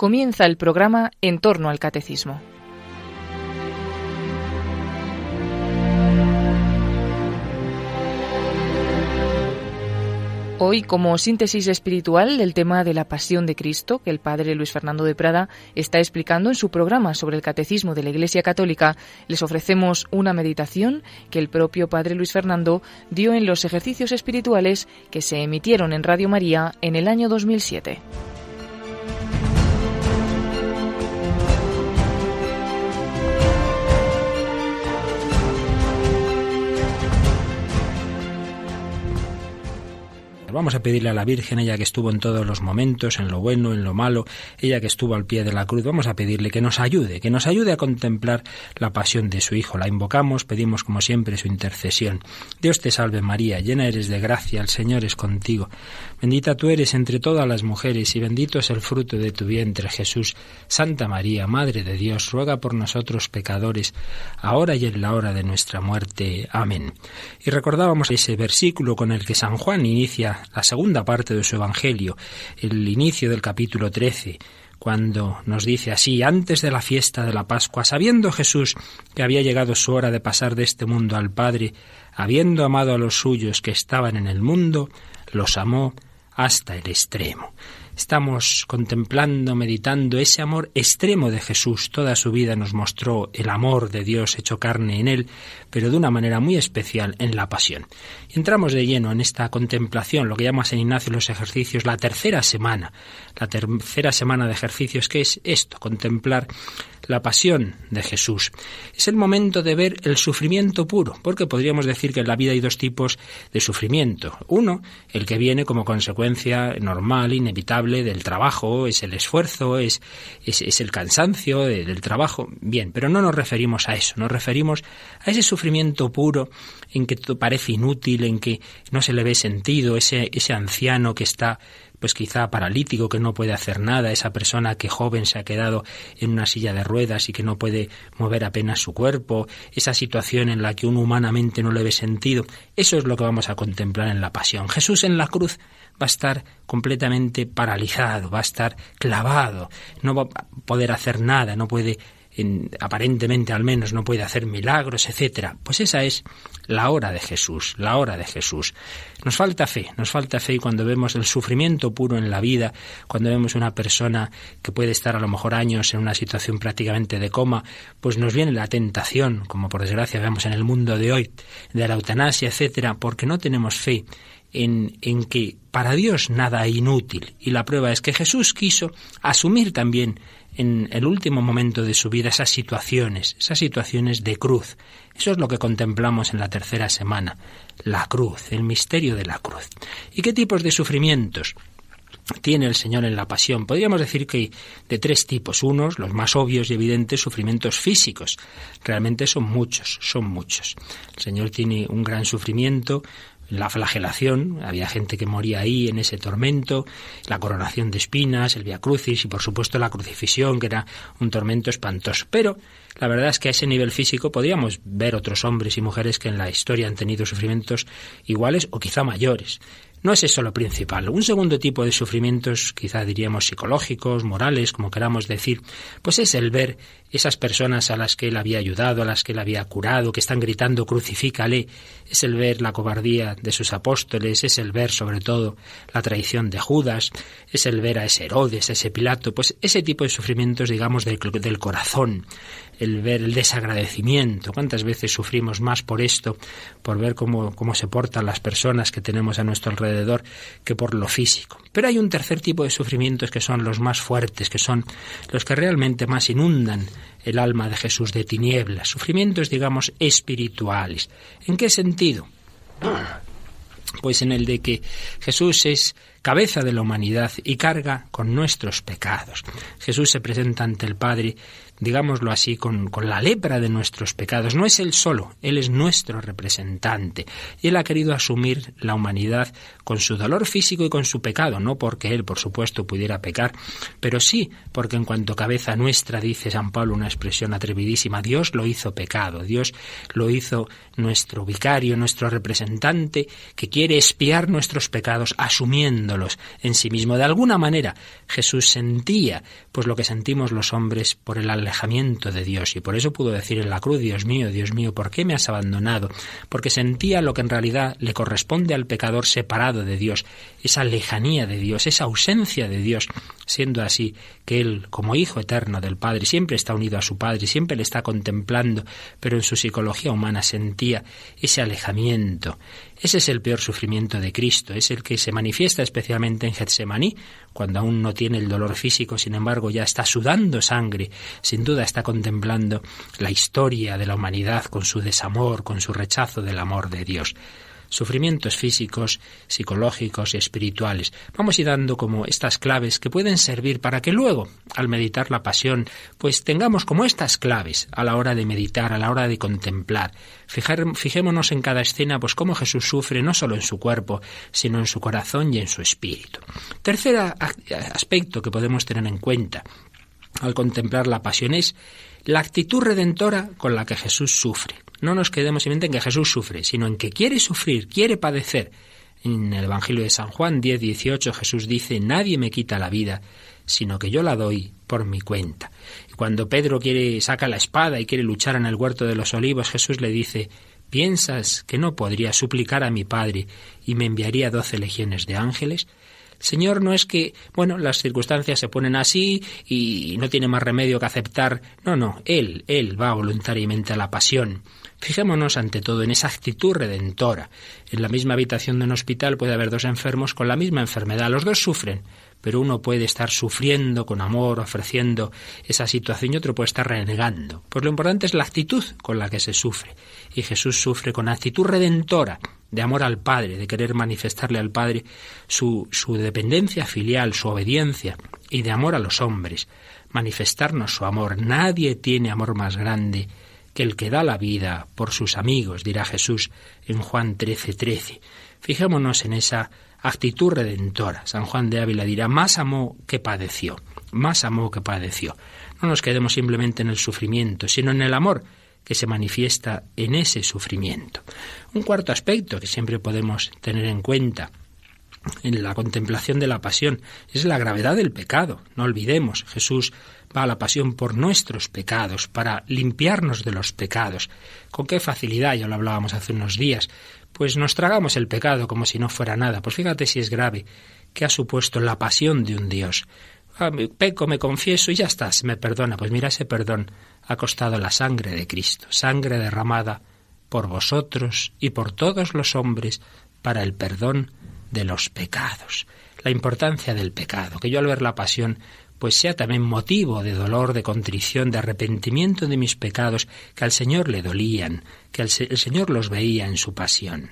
comienza el programa En torno al Catecismo. Hoy, como síntesis espiritual del tema de la pasión de Cristo, que el padre Luis Fernando de Prada está explicando en su programa sobre el catecismo de la Iglesia Católica, les ofrecemos una meditación que el propio padre Luis Fernando dio en los ejercicios espirituales que se emitieron en Radio María en el año 2007. Vamos a pedirle a la Virgen, ella que estuvo en todos los momentos, en lo bueno, en lo malo, ella que estuvo al pie de la cruz, vamos a pedirle que nos ayude, que nos ayude a contemplar la pasión de su Hijo. La invocamos, pedimos como siempre su intercesión. Dios te salve María, llena eres de gracia, el Señor es contigo. Bendita tú eres entre todas las mujeres y bendito es el fruto de tu vientre Jesús. Santa María, Madre de Dios, ruega por nosotros pecadores, ahora y en la hora de nuestra muerte. Amén. Y recordábamos ese versículo con el que San Juan inicia la segunda parte de su Evangelio, el inicio del capítulo 13, cuando nos dice así, antes de la fiesta de la Pascua, sabiendo Jesús que había llegado su hora de pasar de este mundo al Padre, habiendo amado a los suyos que estaban en el mundo, los amó hasta el extremo. Estamos contemplando, meditando ese amor extremo de Jesús. Toda su vida nos mostró el amor de Dios hecho carne en él, pero de una manera muy especial en la pasión. Entramos de lleno en esta contemplación, lo que llama San Ignacio los ejercicios, la tercera semana. La tercera semana de ejercicios, que es esto, contemplar la pasión de Jesús. Es el momento de ver el sufrimiento puro, porque podríamos decir que en la vida hay dos tipos de sufrimiento. Uno, el que viene como consecuencia normal, inevitable del trabajo, es el esfuerzo, es, es, el cansancio del trabajo. Bien, pero no nos referimos a eso, nos referimos a ese sufrimiento puro en que todo parece inútil, en que no se le ve sentido, ese, ese anciano que está pues quizá paralítico que no puede hacer nada, esa persona que joven se ha quedado en una silla de ruedas y que no puede mover apenas su cuerpo, esa situación en la que uno humanamente no le ve sentido, eso es lo que vamos a contemplar en la pasión. Jesús en la cruz va a estar completamente paralizado, va a estar clavado, no va a poder hacer nada, no puede aparentemente al menos no puede hacer milagros, etcétera. Pues esa es la hora de Jesús, la hora de Jesús. Nos falta fe, nos falta fe cuando vemos el sufrimiento puro en la vida, cuando vemos una persona que puede estar a lo mejor años en una situación prácticamente de coma, pues nos viene la tentación, como por desgracia vemos en el mundo de hoy, de la eutanasia, etcétera, porque no tenemos fe en, en, que para Dios nada inútil. Y la prueba es que Jesús quiso asumir también en el último momento de su vida esas situaciones, esas situaciones de cruz. Eso es lo que contemplamos en la tercera semana, la cruz, el misterio de la cruz. ¿Y qué tipos de sufrimientos? tiene el Señor en la pasión. Podríamos decir que de tres tipos. Unos, los más obvios y evidentes, sufrimientos físicos. Realmente son muchos, son muchos. El Señor tiene un gran sufrimiento la flagelación, había gente que moría ahí en ese tormento, la coronación de espinas, el Via Crucis y por supuesto la crucifixión, que era un tormento espantoso. Pero la verdad es que a ese nivel físico podríamos ver otros hombres y mujeres que en la historia han tenido sufrimientos iguales o quizá mayores. No es eso lo principal. Un segundo tipo de sufrimientos, quizá diríamos psicológicos, morales, como queramos decir, pues es el ver esas personas a las que él había ayudado, a las que él había curado, que están gritando crucifícale, es el ver la cobardía de sus apóstoles, es el ver sobre todo la traición de Judas, es el ver a ese Herodes, a ese Pilato, pues ese tipo de sufrimientos, digamos, del, del corazón, el ver el desagradecimiento. ¿Cuántas veces sufrimos más por esto, por ver cómo, cómo se portan las personas que tenemos a nuestro alrededor, que por lo físico? Pero hay un tercer tipo de sufrimientos que son los más fuertes, que son los que realmente más inundan el alma de Jesús de tinieblas, sufrimientos, digamos, espirituales. ¿En qué sentido? Pues en el de que Jesús es cabeza de la humanidad y carga con nuestros pecados. Jesús se presenta ante el Padre digámoslo así, con, la lepra de nuestros pecados. No es Él solo, Él es nuestro representante. Y Él ha querido asumir la humanidad con su dolor físico y con su pecado, no porque Él, por supuesto, pudiera pecar, pero sí porque en cuanto cabeza nuestra, dice San Pablo una expresión atrevidísima, Dios lo hizo pecado, Dios lo hizo nuestro vicario, nuestro representante, que quiere espiar nuestros pecados asumiendo llevándolos en sí mismo. De alguna manera Jesús sentía pues lo que sentimos los hombres por el alejamiento de Dios y por eso pudo decir en la cruz, Dios mío, Dios mío, ¿por qué me has abandonado? Porque sentía lo que en realidad le corresponde al pecador separado de Dios, esa lejanía de Dios, esa ausencia de Dios, siendo así que él, como hijo eterno del Padre, siempre está unido a su Padre, siempre le está contemplando, pero en su psicología humana sentía ese alejamiento, ese es el peor sufrimiento de Cristo, es el que se manifiesta especialmente en Getsemaní, cuando aún no tiene el dolor físico, sin embargo ya está sudando sangre, sin duda está contemplando la historia de la humanidad con su desamor, con su rechazo del amor de Dios sufrimientos físicos, psicológicos y espirituales. Vamos a ir dando como estas claves que pueden servir para que luego, al meditar la pasión, pues tengamos como estas claves a la hora de meditar, a la hora de contemplar. fijémonos en cada escena, pues cómo Jesús sufre no solo en su cuerpo, sino en su corazón y en su espíritu. Tercer aspecto que podemos tener en cuenta al contemplar la pasión es la actitud redentora con la que Jesús sufre. No nos quedemos simplemente en que Jesús sufre, sino en que quiere sufrir, quiere padecer. En el Evangelio de San Juan 10, 18 Jesús dice, nadie me quita la vida, sino que yo la doy por mi cuenta. Y cuando Pedro quiere saca la espada y quiere luchar en el huerto de los olivos, Jesús le dice, ¿piensas que no podría suplicar a mi Padre y me enviaría doce legiones de ángeles? Señor no es que, bueno, las circunstancias se ponen así y no tiene más remedio que aceptar. No, no, Él, Él va voluntariamente a la pasión. Fijémonos ante todo en esa actitud redentora. En la misma habitación de un hospital puede haber dos enfermos con la misma enfermedad. Los dos sufren, pero uno puede estar sufriendo con amor, ofreciendo esa situación y otro puede estar renegando. Pues lo importante es la actitud con la que se sufre. Y Jesús sufre con actitud redentora, de amor al Padre, de querer manifestarle al Padre su, su dependencia filial, su obediencia, y de amor a los hombres, manifestarnos su amor. Nadie tiene amor más grande el que da la vida por sus amigos, dirá Jesús en Juan 13:13. 13. Fijémonos en esa actitud redentora. San Juan de Ávila dirá, más amó que padeció, más amó que padeció. No nos quedemos simplemente en el sufrimiento, sino en el amor que se manifiesta en ese sufrimiento. Un cuarto aspecto que siempre podemos tener en cuenta en la contemplación de la pasión es la gravedad del pecado. No olvidemos, Jesús va la pasión por nuestros pecados, para limpiarnos de los pecados. Con qué facilidad, ya lo hablábamos hace unos días, pues nos tragamos el pecado como si no fuera nada. Pues fíjate si es grave, que ha supuesto la pasión de un Dios. Ah, peco, me confieso y ya está, se me perdona. Pues mira, ese perdón ha costado la sangre de Cristo, sangre derramada por vosotros y por todos los hombres para el perdón de los pecados. La importancia del pecado, que yo al ver la pasión pues sea también motivo de dolor, de contrición, de arrepentimiento de mis pecados que al Señor le dolían, que el, Señor los veía en su pasión.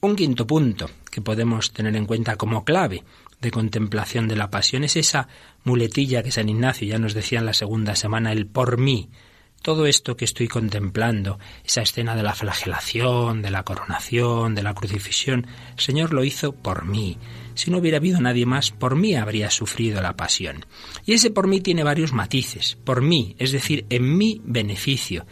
Un quinto punto que podemos tener en cuenta como clave de contemplación de la pasión es esa muletilla que San Ignacio ya nos decía en la segunda semana, el por mí, todo esto que estoy contemplando, esa escena de la flagelación, de la coronación, de la crucifixión, el Señor lo hizo por mí. Si no hubiera habido nadie más, por mí habría sufrido la pasión. Y ese por mí tiene varios matices. Por mí, es decir, en mi beneficio,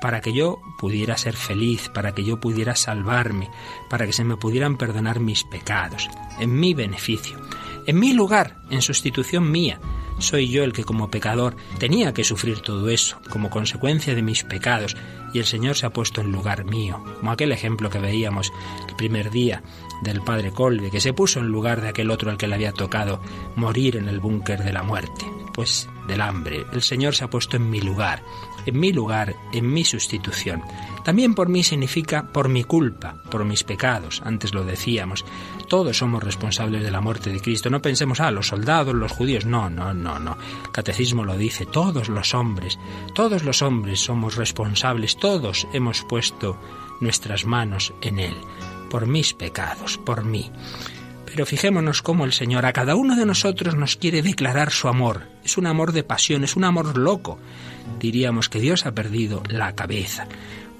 para que yo pudiera ser feliz, para que yo pudiera salvarme, para que se me pudieran perdonar mis pecados, en mi beneficio, en mi lugar, en sustitución mía, soy yo el que como pecador tenía que sufrir todo eso, como consecuencia de mis pecados, y el Señor se ha puesto en lugar mío, como aquel ejemplo que veíamos el primer día del padre Colbe, que se puso en lugar de aquel otro al que le había tocado morir en el búnker de la muerte, pues del hambre. El Señor se ha puesto en mi lugar, en mi lugar, en mi sustitución. También por mí significa por mi culpa, por mis pecados, antes lo decíamos. Todos somos responsables de la muerte de Cristo. No pensemos, ah, los soldados, los judíos. No, no, no, no. El catecismo lo dice, todos los hombres, todos los hombres somos responsables, todos hemos puesto nuestras manos en Él, por mis pecados, por mí. Pero fijémonos cómo el Señor a cada uno de nosotros nos quiere declarar su amor. Es un amor de pasión, es un amor loco. Diríamos que Dios ha perdido la cabeza.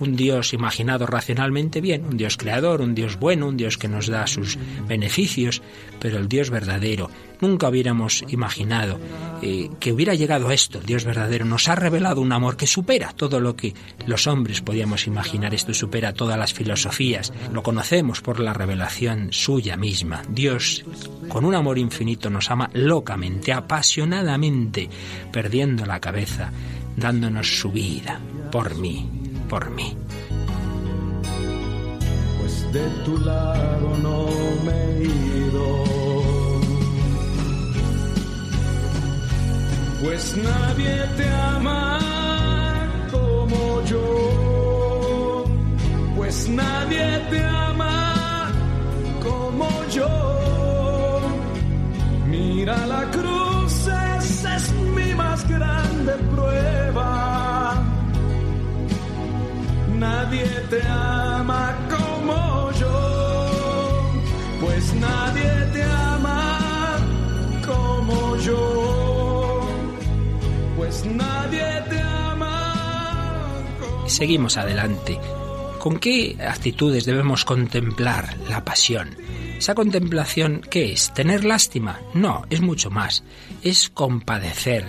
un Dios imaginado racionalmente bien, un Dios creador, un Dios bueno, un Dios que nos da sus beneficios, pero el Dios verdadero. Nunca hubiéramos imaginado eh, que hubiera llegado a esto. El Dios verdadero nos ha revelado un amor que supera todo lo que los hombres podíamos imaginar. Esto supera todas las filosofías. Lo conocemos por la revelación suya misma. Dios, con un amor infinito, nos ama locamente, apasionadamente, perdiendo la cabeza, dándonos su vida por mí por mí. Pues de tu lado no me he ido. Pues nadie te ama como yo. Pues nadie te ama como yo. Mira la cruz, grande prueba nadie te ama como yo, pues nadie te ama como yo, pues nadie te ama. Como Seguimos adelante. ¿Con qué actitudes debemos contemplar la pasión? Esa contemplación, ¿qué es? ¿Tener lástima? No, es mucho más. Es compadecer,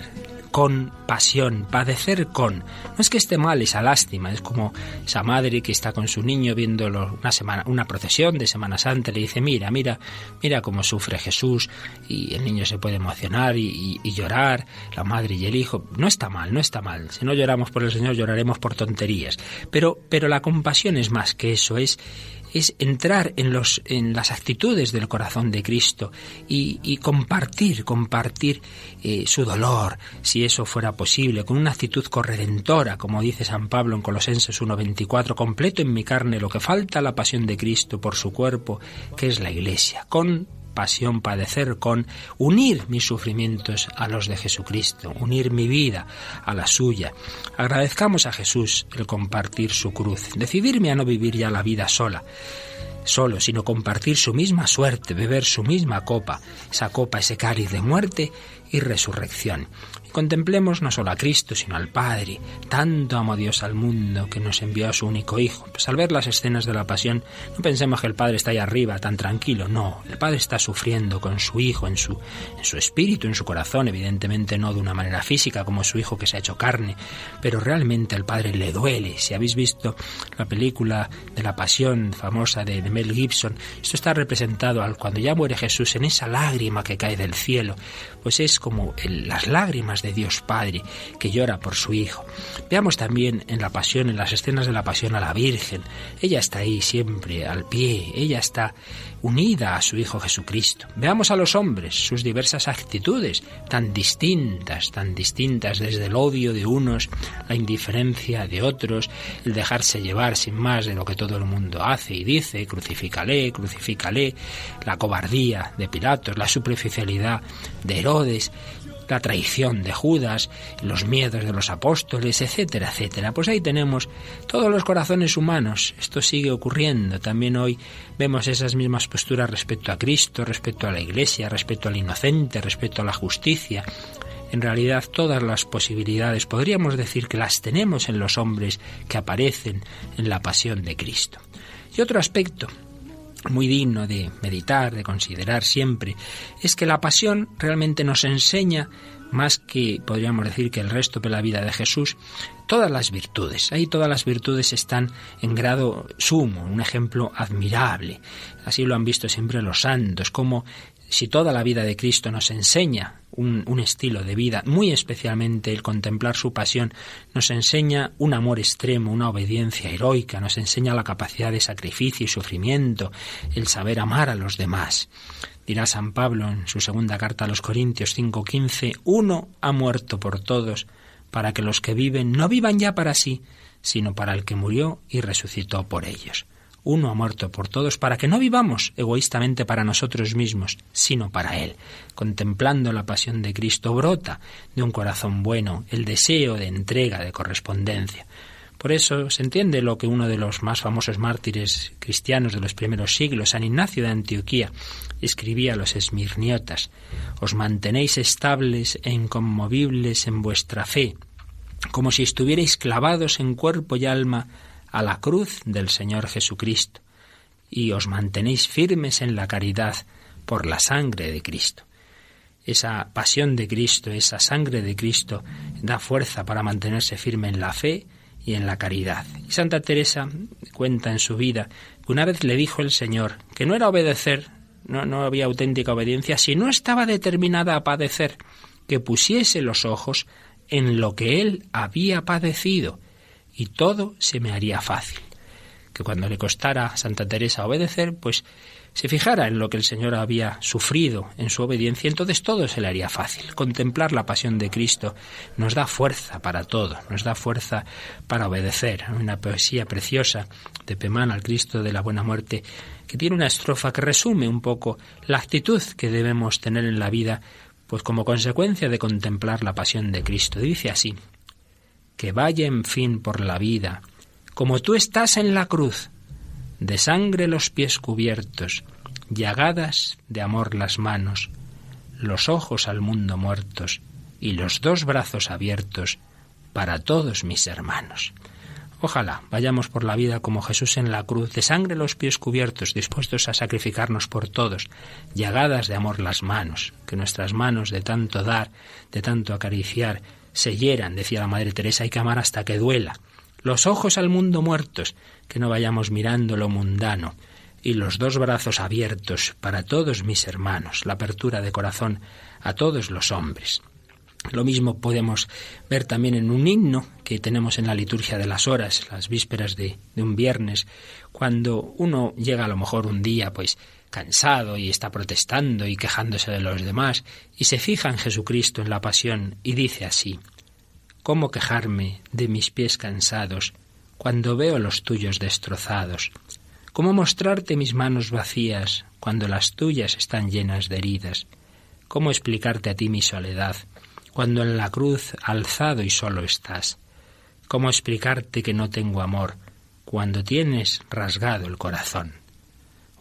con pasión, padecer con. No es que esté mal esa lástima, es como esa madre que está con su niño viéndolo una semana, una procesión de Semana Santa, le dice, mira, mira, mira cómo sufre Jesús, y el niño se puede emocionar y, y llorar, la madre y el hijo. No está mal, no está mal. Si no lloramos por el Señor, lloraremos por tonterías. Pero, pero la compasión es más que eso, es es entrar en, los, en las actitudes del corazón de Cristo y, compartir, compartir eh, su dolor, si eso fuera posible, con una actitud corredentora, como dice San Pablo en Colosenses 1.24, completo en mi carne lo que falta la pasión de Cristo por su cuerpo, que es la Iglesia, con pasión padecer con unir mis sufrimientos a los de Jesucristo, unir mi vida a la suya. Agradezcamos a Jesús el compartir su cruz, decidirme a no vivir ya la vida sola solo, sino compartir su misma suerte, beber su misma copa, esa copa, ese cáliz de muerte y resurrección. Contemplemos no solo a Cristo, sino al Padre. Tanto amó Dios al mundo que nos envió a su único Hijo. Pues al ver las escenas de la pasión, no pensemos que el Padre está ahí arriba, tan tranquilo. No, el Padre está sufriendo con su Hijo en su, en su espíritu, en su corazón, evidentemente no de una manera física como su Hijo que se ha hecho carne, pero realmente al Padre le duele. Si habéis visto la película de la pasión famosa de, Mel Gibson, esto está representado al cuando ya muere Jesús en esa lágrima que cae del cielo, pues es como las lágrimas de Dios Padre que llora por su Hijo. Veamos también en la pasión, en las escenas de la pasión a la Virgen. Ella está ahí siempre al pie, ella está unida a su Hijo Jesucristo. Veamos a los hombres, sus diversas actitudes, tan distintas, tan distintas desde el odio de unos, la indiferencia de otros, el dejarse llevar sin más de lo que todo el mundo hace y dice, crucifícale, crucifícale, la cobardía de Pilatos, la superficialidad de Herodes, la traición de Judas, los miedos de los apóstoles, etcétera, etcétera. Pues ahí tenemos todos los corazones humanos. Esto sigue ocurriendo. También hoy vemos esas mismas posturas respecto a Cristo, respecto a la Iglesia, respecto al inocente, respecto a la justicia. En realidad todas las posibilidades podríamos decir que las tenemos en los hombres que aparecen en la pasión de Cristo. Y otro aspecto muy digno de meditar, de considerar siempre, es que la pasión realmente nos enseña más que podríamos decir que el resto de la vida de Jesús, todas las virtudes. Ahí todas las virtudes están en grado sumo, un ejemplo admirable. Así lo han visto siempre los santos, como si toda la vida de Cristo nos enseña un, estilo de vida, muy especialmente el contemplar su pasión, nos enseña un amor extremo, una obediencia heroica, nos enseña la capacidad de sacrificio y sufrimiento, el saber amar a los demás. Dirá San Pablo en su segunda carta a los Corintios 5:15, uno ha muerto por todos, para que los que viven no vivan ya para sí, sino para el que murió y resucitó por ellos uno ha muerto por todos, para que no vivamos egoístamente para nosotros mismos, sino para Él. Contemplando la pasión de Cristo brota de un corazón bueno el deseo de entrega, de correspondencia. Por eso se entiende lo que uno de los más famosos mártires cristianos de los primeros siglos, San Ignacio de Antioquía, escribía a los esmirniotas, os mantenéis estables e inconmovibles en vuestra fe, como si estuvierais clavados en cuerpo y alma a la cruz del Señor Jesucristo y os mantenéis firmes en la caridad por la sangre de Cristo. Esa pasión de Cristo, esa sangre de Cristo da fuerza para mantenerse firme en la fe y en la caridad. Y Santa Teresa cuenta en su vida que una vez le dijo el Señor que no era obedecer, no, no había auténtica obediencia, si no estaba determinada a padecer, que pusiese los ojos en lo que él había padecido, y todo se me haría fácil. Que cuando le costara a Santa Teresa obedecer, pues se fijara en lo que el Señor había sufrido en su obediencia, entonces todo se le haría fácil. Contemplar la pasión de Cristo nos da fuerza para todo, nos da fuerza para obedecer. Una poesía preciosa de Pemán al Cristo de la Buena Muerte, que tiene una estrofa que resume un poco la actitud que debemos tener en la vida pues como consecuencia de contemplar la pasión de Cristo. Dice así, que vaya en fin por la vida, como tú estás en la cruz, de sangre los pies cubiertos, llagadas de amor las manos, los ojos al mundo muertos y los dos brazos abiertos para todos mis hermanos. Ojalá vayamos por la vida como Jesús en la cruz, de sangre los pies cubiertos, dispuestos a sacrificarnos por todos, llagadas de amor las manos, que nuestras manos de tanto dar, de tanto acariciar, se hieran, decía la Madre Teresa, hay que amar hasta que duela. Los ojos al mundo muertos, que no vayamos mirando lo mundano, y los dos brazos abiertos para todos mis hermanos, la apertura de corazón a todos los hombres. Lo mismo podemos ver también en un himno que tenemos en la liturgia de las horas, las vísperas de, un viernes, cuando uno llega a lo mejor un día pues cansado y está protestando y quejándose de los demás, y se fija en Jesucristo en la pasión y dice así, ¿Cómo quejarme de mis pies cansados cuando veo los tuyos destrozados? ¿Cómo mostrarte mis manos vacías cuando las tuyas están llenas de heridas? ¿Cómo explicarte a ti mi soledad? cuando en la cruz alzado y solo estás? ¿Cómo explicarte que no tengo amor cuando tienes rasgado el corazón?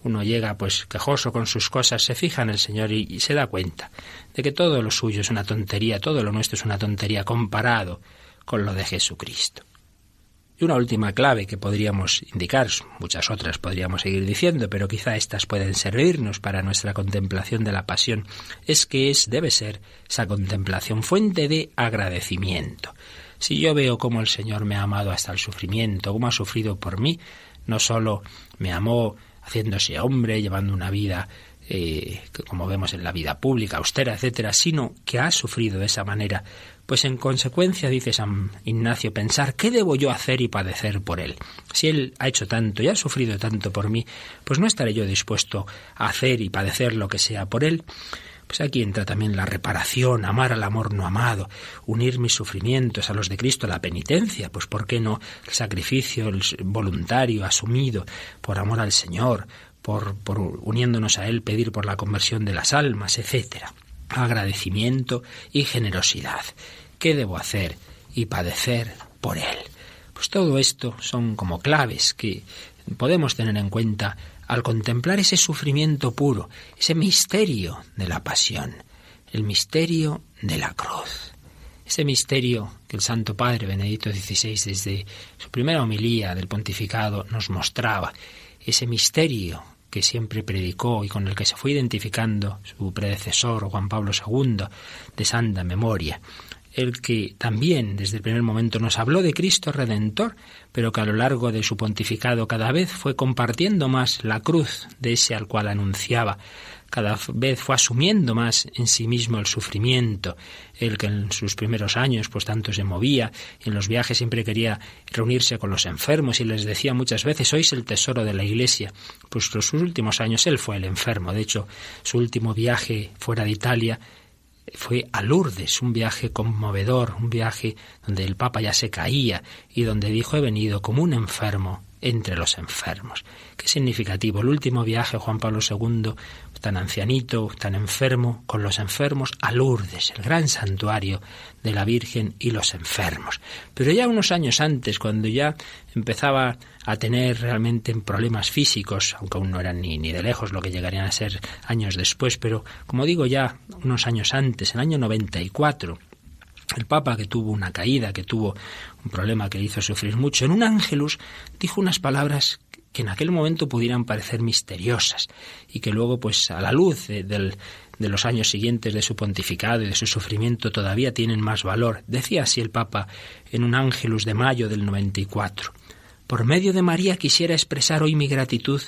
Uno llega pues quejoso con sus cosas, se fija en el Señor y, se da cuenta de que todo lo suyo es una tontería, todo lo nuestro es una tontería comparado con lo de Jesucristo. Y una última clave que podríamos indicar, muchas otras podríamos seguir diciendo, pero quizá estas pueden servirnos para nuestra contemplación de la pasión, es que es, debe ser, esa contemplación fuente de agradecimiento. Si yo veo cómo el Señor me ha amado hasta el sufrimiento, cómo ha sufrido por mí, no solo me amó haciéndose hombre, llevando una vida eh, como vemos en la vida pública, austera, etcétera, sino que ha sufrido de esa manera pues en consecuencia, dice San Ignacio, pensar qué debo yo hacer y padecer por él. Si él ha hecho tanto y ha sufrido tanto por mí, pues no estaré yo dispuesto a hacer y padecer lo que sea por él. Pues aquí entra también la reparación, amar al amor no amado, unir mis sufrimientos a los de Cristo, la penitencia, pues ¿por qué no el sacrificio voluntario, asumido por amor al Señor, por, por uniéndonos a Él, pedir por la conversión de las almas, etcétera agradecimiento y generosidad. ¿Qué debo hacer y padecer por él? Pues todo esto son como claves que podemos tener en cuenta al contemplar ese sufrimiento puro, ese misterio de la pasión, el misterio de la cruz. Ese misterio que el Santo Padre Benedicto XVI desde su primera homilía del pontificado nos mostraba, ese misterio que siempre predicó y con el que se fue identificando su predecesor Juan Pablo II de santa memoria, el que también desde el primer momento nos habló de Cristo Redentor, pero que a lo largo de su pontificado cada vez fue compartiendo más la cruz de ese al cual anunciaba, cada vez fue asumiendo más en sí mismo el sufrimiento, el que en sus primeros años pues tanto se movía, en los viajes siempre quería reunirse con los enfermos y les decía muchas veces, sois el tesoro de la iglesia, pues los sus últimos años él fue el enfermo, de hecho su último viaje fuera de Italia fue a Lourdes, un viaje conmovedor, un viaje donde el Papa ya se caía y donde dijo he venido como un enfermo entre los enfermos. Qué significativo. El último viaje, Juan Pablo II, tan ancianito, tan enfermo, con los enfermos a Lourdes, el gran santuario de la Virgen y los enfermos. Pero ya unos años antes, cuando ya empezaba a tener realmente problemas físicos, aunque aún no eran ni, ni de lejos lo que llegarían a ser años después, pero como digo ya unos años antes, el año 94, El Papa, que tuvo una caída, que tuvo un problema que le hizo sufrir mucho, en un ángelus dijo unas palabras que en aquel momento pudieran parecer misteriosas y que luego, pues a la luz de, los años siguientes de su pontificado y de su sufrimiento todavía tienen más valor. Decía así el Papa en un ángelus de mayo del 94. Por medio de María quisiera expresar hoy mi gratitud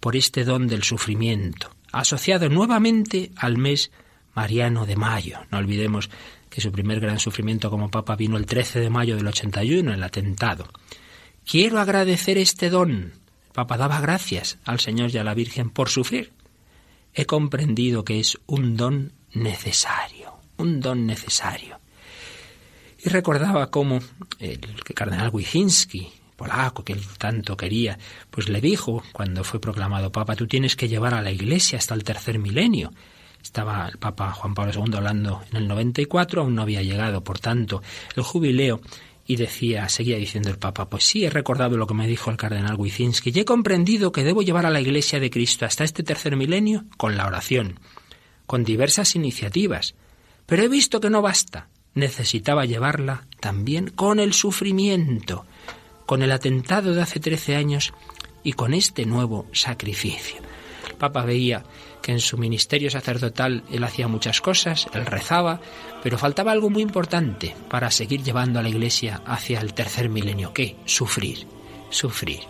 por este don del sufrimiento, asociado nuevamente al mes mariano de mayo. No olvidemos que su primer gran sufrimiento como papa vino el 13 de mayo del 81, el atentado. Quiero agradecer este don. Papa daba gracias al Señor y a la Virgen por sufrir. He comprendido que es un don necesario, un don necesario. Y recordaba cómo el cardenal Wyszynski, polaco que él tanto quería, pues le dijo cuando fue proclamado papa, tú tienes que llevar a la Iglesia hasta el tercer milenio. Estaba el Papa Juan Pablo II hablando en el 94, aún no había llegado, por tanto, el jubileo y decía, seguía diciendo el Papa, pues sí, he recordado lo que me dijo el cardenal Wyszynski y he comprendido que debo llevar a la Iglesia de Cristo hasta este tercer milenio con la oración, con diversas iniciativas. Pero he visto que no basta. Necesitaba llevarla también con el sufrimiento, con el atentado de hace trece años y con este nuevo sacrificio. El Papa veía que en su ministerio sacerdotal él hacía muchas cosas, él rezaba, pero faltaba algo muy importante para seguir llevando a la Iglesia hacia el tercer milenio. ¿Qué? Sufrir, sufrir.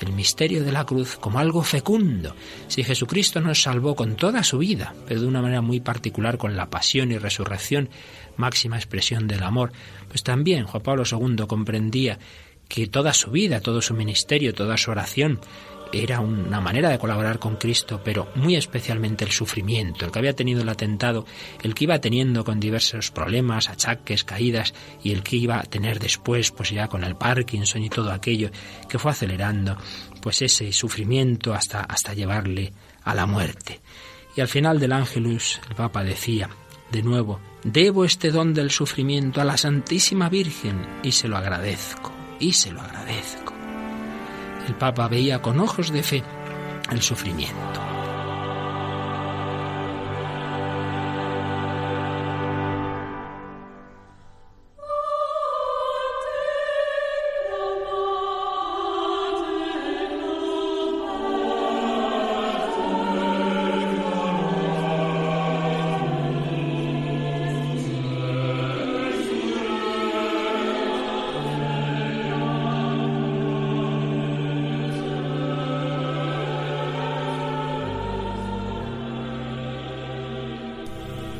El misterio de la cruz como algo fecundo. Si Jesucristo nos salvó con toda su vida, pero de una manera muy particular con la pasión y resurrección, máxima expresión del amor, pues también Juan Pablo II comprendía que toda su vida, todo su ministerio, toda su oración era una manera de colaborar con Cristo, pero muy especialmente el sufrimiento, el que había tenido el atentado, el que iba teniendo con diversos problemas, achaques, caídas, y el que iba a tener después, pues ya con el Parkinson y todo aquello, que fue acelerando, pues ese sufrimiento hasta, hasta llevarle a la muerte. Y al final del Ángelus, el Papa decía, de nuevo, debo este don del sufrimiento a la Santísima Virgen y se lo agradezco, y se lo agradezco el Papa veía con ojos de fe el sufrimiento.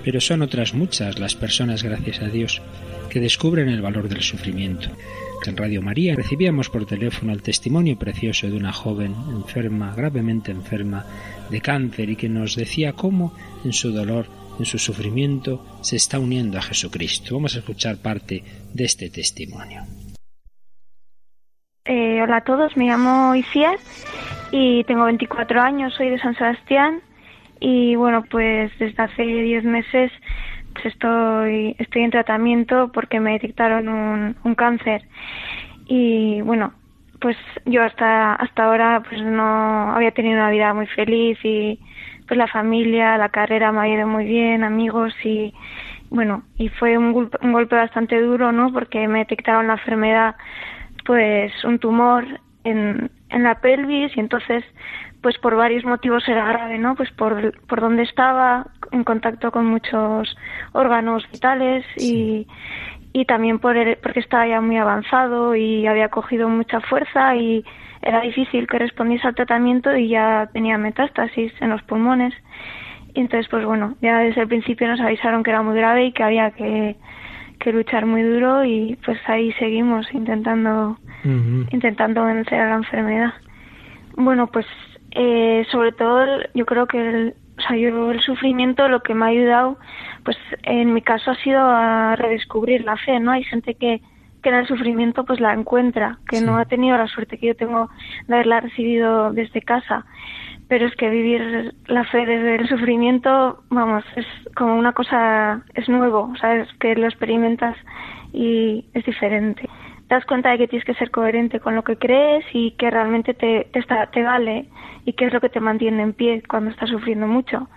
Pero son otras muchas las personas, gracias a Dios, que descubren el valor del sufrimiento. En Radio María recibíamos por teléfono el testimonio precioso de una joven enferma, gravemente enferma, de cáncer y que nos decía cómo en su dolor, en su sufrimiento, se está uniendo a Jesucristo. Vamos a escuchar parte de este testimonio. Eh, hola a todos, me llamo Isias y tengo 24 años, soy de San Sebastián y bueno, pues desde hace 10 meses pues estoy, estoy en tratamiento porque me detectaron un, un cáncer. Y bueno, pues yo hasta, hasta ahora pues no había tenido una vida muy feliz y pues la familia, la carrera me ha ido muy bien, amigos y bueno, y fue un, golpe, un golpe bastante duro, ¿no? Porque me detectaron la enfermedad, pues un tumor en, en la pelvis y entonces pues por varios motivos era grave, ¿no? Pues por, por donde estaba, en contacto con muchos órganos vitales y, y también por porque estaba ya muy avanzado y había cogido mucha fuerza y era difícil que respondiese al tratamiento y ya tenía metástasis en los pulmones. Y entonces, pues bueno, ya desde el principio nos avisaron que era muy grave y que había que, que luchar muy duro y pues ahí seguimos intentando, intentando vencer a la enfermedad. Bueno, pues eh, sobre todo yo creo que el, o sea, yo el sufrimiento lo que me ha ayudado, pues en mi caso ha sido a redescubrir la fe, ¿no? Hay gente que, que en el sufrimiento pues la encuentra, que no ha tenido la suerte que yo tengo de haberla recibido desde casa. Pero es que vivir la fe desde el sufrimiento, vamos, es como una cosa, es nuevo, ¿sabes? Que lo experimentas y es diferente. Te das cuenta de que tienes que ser coherente con lo que crees y que realmente te, te, está, te vale y qué es lo que te mantiene en pie cuando estás sufriendo mucho.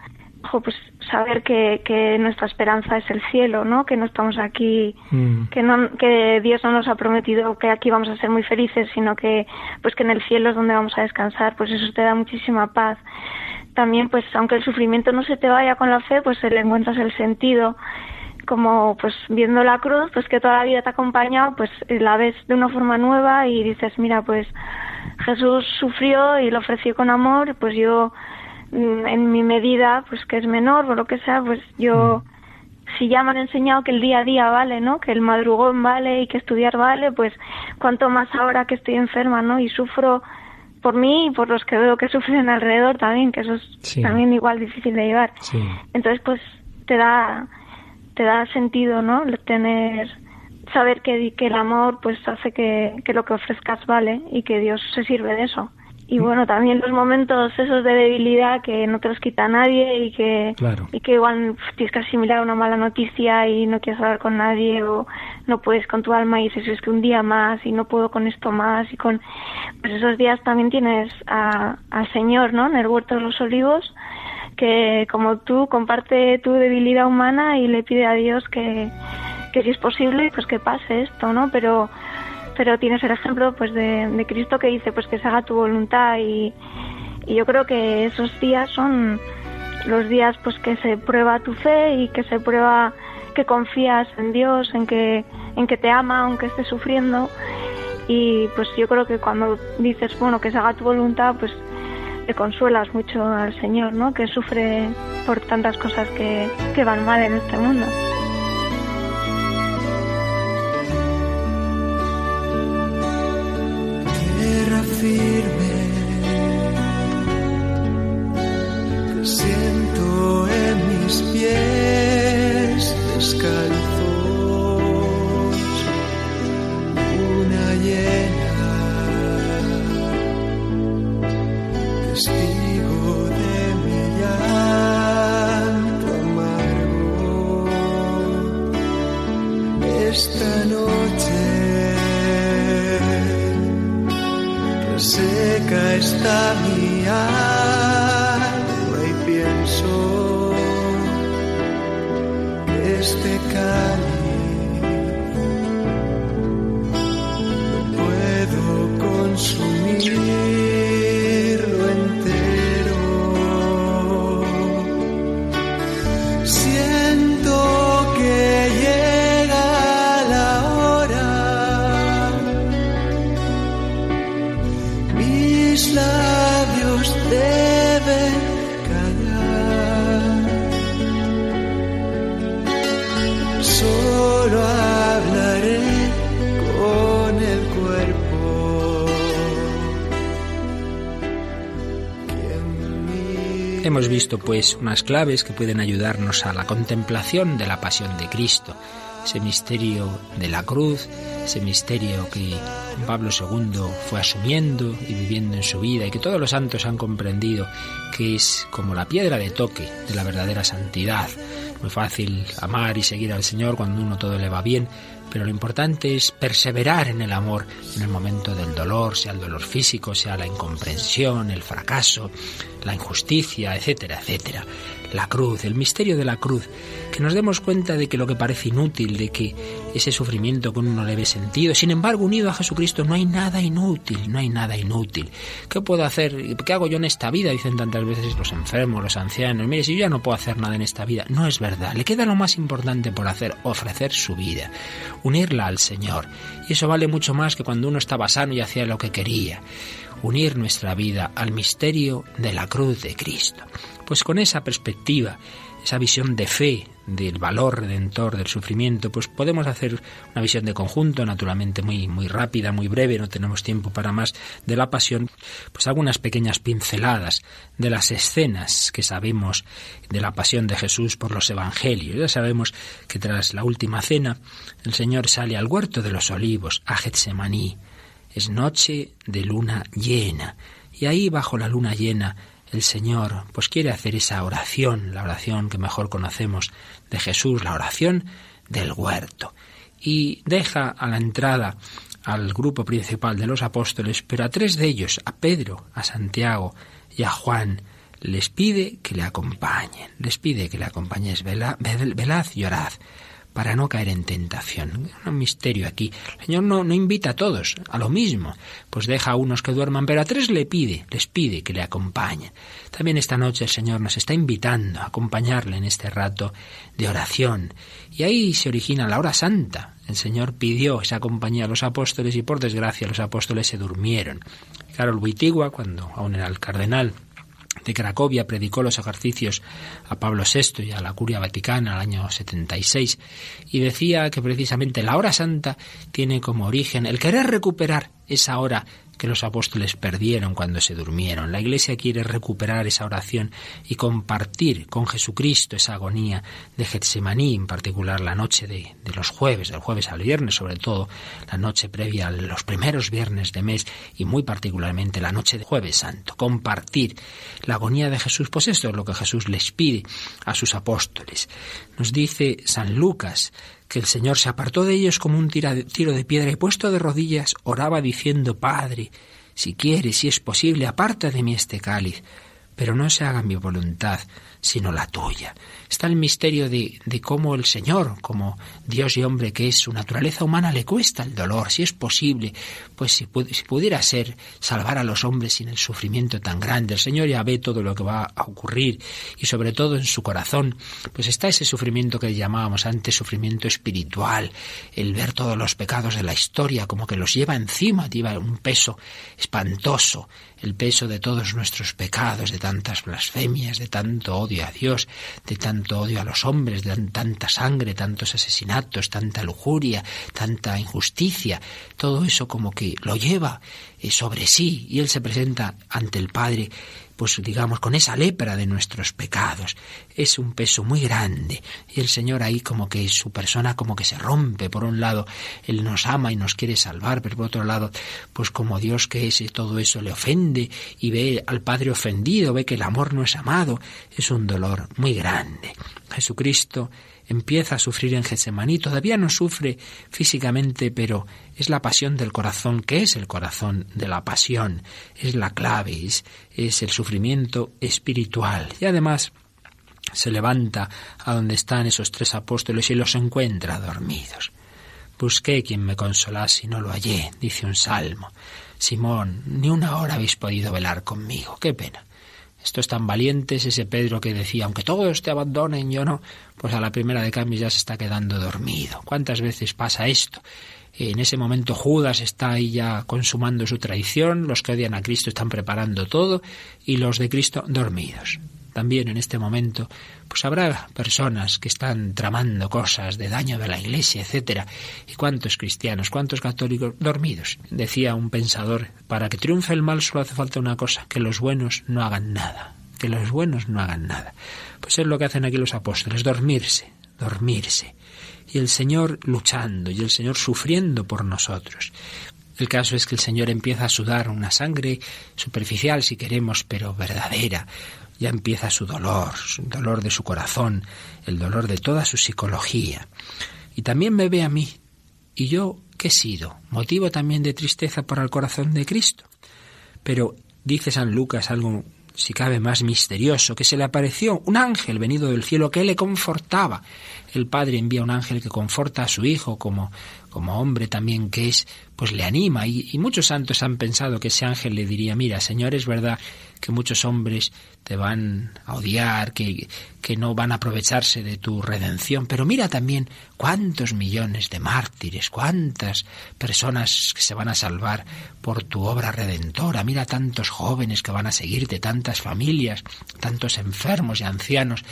pues saber que, que, nuestra esperanza es el cielo, ¿no? Que no estamos aquí, mm. que no, que Dios no nos ha prometido que aquí vamos a ser muy felices, sino que, pues que en el cielo es donde vamos a descansar, pues eso te da muchísima paz. También, pues, aunque el sufrimiento no se te vaya con la fe, pues le encuentras el sentido, como, pues, viendo la cruz, pues que toda la vida te ha acompañado, pues la ves de una forma nueva y dices, mira, pues Jesús sufrió y lo ofreció con amor, pues yo Mm, en mi medida, pues que es menor o lo que sea, pues yo, mm. si ya me han enseñado que el día a día vale, ¿no? Que el madrugón vale y que estudiar vale, pues cuanto más ahora que estoy enferma, ¿no? Y sufro por mí y por los que veo que sufren alrededor también, que eso es también igual difícil de llevar. Entonces, pues te da, te da sentido, ¿no? Tener, saber que, que el amor pues hace que, que lo que ofrezcas vale y que Dios se sirve de eso. Y bueno también los momentos esos de debilidad que no te los quita nadie y que y que igual tienes que asimilar una mala noticia y no quieres hablar con nadie o no puedes con tu alma y dices es que un día más y no puedo con esto más y con pues esos días también tienes a, al Señor no en el huerto de los olivos que como tú comparte tu debilidad humana y le pide a Dios que que si es posible pues que pase esto no pero pero tienes el ejemplo pues de, Cristo que dice pues que se haga tu voluntad y, yo creo que esos días son los días pues que se prueba tu fe y que se prueba que confías en Dios, en que en que te ama aunque estés sufriendo. Y pues yo creo que cuando dices bueno que se haga tu voluntad pues te consuelas mucho al Señor, ¿no? Que sufre por tantas cosas que, que van mal en este mundo. firme que siento en mis pies descalzos una llena testigo de mi llanto amargo esta noche seca está mi alma y pienso que este cáliz no puedo consumir. Pues unas claves que pueden ayudarnos a la contemplación de la pasión de Cristo, ese misterio de la cruz, ese misterio que Pablo II fue asumiendo y viviendo en su vida y que todos los santos han comprendido que es como la piedra de toque de la verdadera santidad. Muy fácil amar y seguir al Señor cuando uno todo le va bien, pero lo importante es perseverar en el amor en el momento del dolor, sea el dolor físico, sea la incomprensión, el fracaso, la injusticia, etcétera, etcétera. La cruz, el misterio de la cruz, que nos demos cuenta de que lo que parece inútil, de que ese sufrimiento con uno le ve sentido, sin embargo, unido a Jesucristo no hay nada inútil, no hay nada inútil. ¿Qué puedo hacer? ¿Qué hago yo en esta vida? Dicen tantas veces los enfermos, los ancianos. Mire, si yo ya no puedo hacer nada en esta vida, no es verdad. Le queda lo más importante por hacer, ofrecer su vida, unirla al Señor. Y eso vale mucho más que cuando uno estaba sano y hacía lo que quería unir nuestra vida al misterio de la cruz de Cristo. Pues con esa perspectiva, esa visión de fe del valor redentor del sufrimiento, pues podemos hacer una visión de conjunto, naturalmente muy, muy rápida, muy breve, no tenemos tiempo para más de la pasión, pues algunas pequeñas pinceladas de las escenas que sabemos de la pasión de Jesús por los evangelios. Ya sabemos que tras la última cena, el Señor sale al huerto de los olivos, a Getsemaní, es noche de luna llena. Y ahí bajo la luna llena el Señor pues quiere hacer esa oración, la oración que mejor conocemos de Jesús, la oración del huerto. Y deja a la entrada al grupo principal de los apóstoles, pero a tres de ellos, a Pedro, a Santiago y a Juan, les pide que le acompañen, les pide que le acompañes, velad, velad y orad para no caer en tentación. Un misterio aquí. El Señor no, no invita a todos a lo mismo, pues deja a unos que duerman, pero a tres le pide, les pide que le acompañen. También esta noche el Señor nos está invitando a acompañarle en este rato de oración. Y ahí se origina la hora santa. El Señor pidió esa compañía a los apóstoles y por desgracia los apóstoles se durmieron. Carol Wittigua, cuando aún era el cardenal, de Cracovia predicó los ejercicios a Pablo VI y a la Curia Vaticana al año 76 y decía que precisamente la hora santa tiene como origen el querer recuperar esa hora que los apóstoles perdieron cuando se durmieron. La Iglesia quiere recuperar esa oración y compartir con Jesucristo esa agonía de Getsemaní, en particular la noche de, de, los jueves, del jueves al viernes, sobre todo la noche previa a los primeros viernes de mes y muy particularmente la noche de jueves santo. Compartir la agonía de Jesús, pues esto es lo que Jesús les pide a sus apóstoles. Nos dice San Lucas que el Señor se apartó de ellos como un tiro de piedra y puesto de rodillas oraba diciendo, Padre, si quieres, si es posible, aparta de mí este cáliz, pero no se haga mi voluntad, sino la tuya. Está el misterio de, de, cómo el Señor, como Dios y hombre que es, su naturaleza humana le cuesta el dolor, si es posible, pues si, si, pudiera ser salvar a los hombres sin el sufrimiento tan grande. El Señor ya ve todo lo que va a ocurrir y sobre todo en su corazón, pues está ese sufrimiento que llamábamos antes sufrimiento espiritual, el ver todos los pecados de la historia como que los lleva encima, lleva un peso espantoso, el peso de todos nuestros pecados, de tantas blasfemias, de tanto odio a Dios, de tanto odio a los hombres, de tanta sangre, tantos asesinatos, tanta lujuria, tanta injusticia, todo eso como que lo lleva eh, sobre sí y Él se presenta ante el Padre pues digamos, con esa lepra de nuestros pecados. Es un peso muy grande. Y el Señor ahí como que su persona como que se rompe. Por un lado, Él nos ama y nos quiere salvar, pero por otro lado, pues como Dios que es todo eso le ofende y ve al Padre ofendido, ve que el amor no es amado. Es un dolor muy grande. Jesucristo empieza a sufrir en Getsemaní, todavía no sufre físicamente, pero es la pasión del corazón, que es el corazón de la pasión, es la clave, es, el sufrimiento espiritual. Y además se levanta a donde están esos tres apóstoles y los encuentra dormidos. Busqué quien me consolase y no lo hallé, dice un salmo. Simón, ni una hora habéis podido velar conmigo. Qué pena. Estos tan valientes, ese Pedro que decía, aunque todos te abandonen, yo no, pues a la primera de cambio ya se está quedando dormido. ¿Cuántas veces pasa esto? En ese momento Judas está ahí ya consumando su traición, los que odian a Cristo están preparando todo y los de Cristo dormidos. También en este momento, pues habrá personas que están tramando cosas de daño de la Iglesia, etcétera. ¿Y cuántos cristianos, cuántos católicos dormidos? Decía un pensador, para que triunfe el mal solo hace falta una cosa, que los buenos no hagan nada, que los buenos no hagan nada. Pues es lo que hacen aquí los apóstoles, dormirse, dormirse. Y el Señor luchando, y el Señor sufriendo por nosotros. El caso es que el Señor empieza a sudar una sangre superficial, si queremos, pero verdadera, ya empieza su dolor, el dolor de su corazón, el dolor de toda su psicología. Y también me ve a mí. ¿Y yo qué he sido? Motivo también de tristeza por el corazón de Cristo. Pero dice San Lucas algo, si cabe, más misterioso, que se le apareció un ángel venido del cielo que le confortaba. El Padre envía un ángel que conforta a su Hijo como, como hombre también que es, pues le anima. Y, muchos santos han pensado que ese ángel le diría, mira, Señor, es verdad que muchos hombres te van a odiar, que, que no van a aprovecharse de tu redención, pero mira también cuántos millones de mártires, cuántas personas que se van a salvar por tu obra redentora, mira tantos jóvenes que van a seguirte, tantas familias, tantos enfermos y ancianos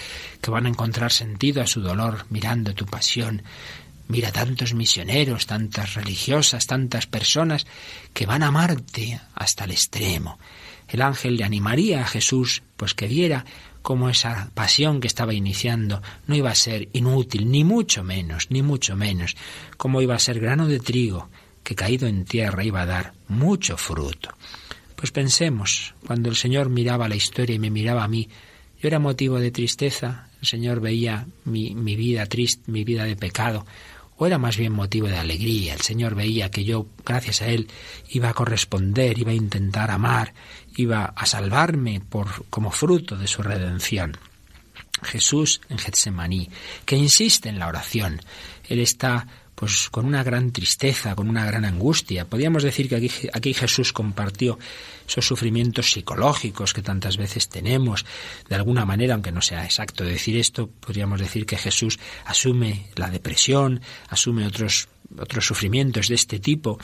que van a encontrar sentido a su dolor mirando tu pasión. Mira tantos misioneros, tantas religiosas, tantas personas que van a amarte hasta el extremo. El ángel le animaría a Jesús, pues que viera cómo esa pasión que estaba iniciando no iba a ser inútil, ni mucho menos, ni mucho menos, cómo iba a ser grano de trigo que caído en tierra iba a dar mucho fruto. Pues pensemos, cuando el Señor miraba la historia y me miraba a mí, yo era motivo de tristeza, el Señor veía mi, mi vida triste, mi vida de pecado, o era más bien motivo de alegría. El Señor veía que yo, gracias a Él, iba a corresponder, iba a intentar amar, iba a salvarme por, como fruto de su redención. Jesús en Getsemaní, que insiste en la oración. Él está pues con una gran tristeza, con una gran angustia. Podríamos decir que aquí, Jesús compartió esos sufrimientos psicológicos que tantas veces tenemos. De alguna manera, aunque no sea exacto decir esto, podríamos decir que Jesús asume la depresión, asume otros, otros sufrimientos de este tipo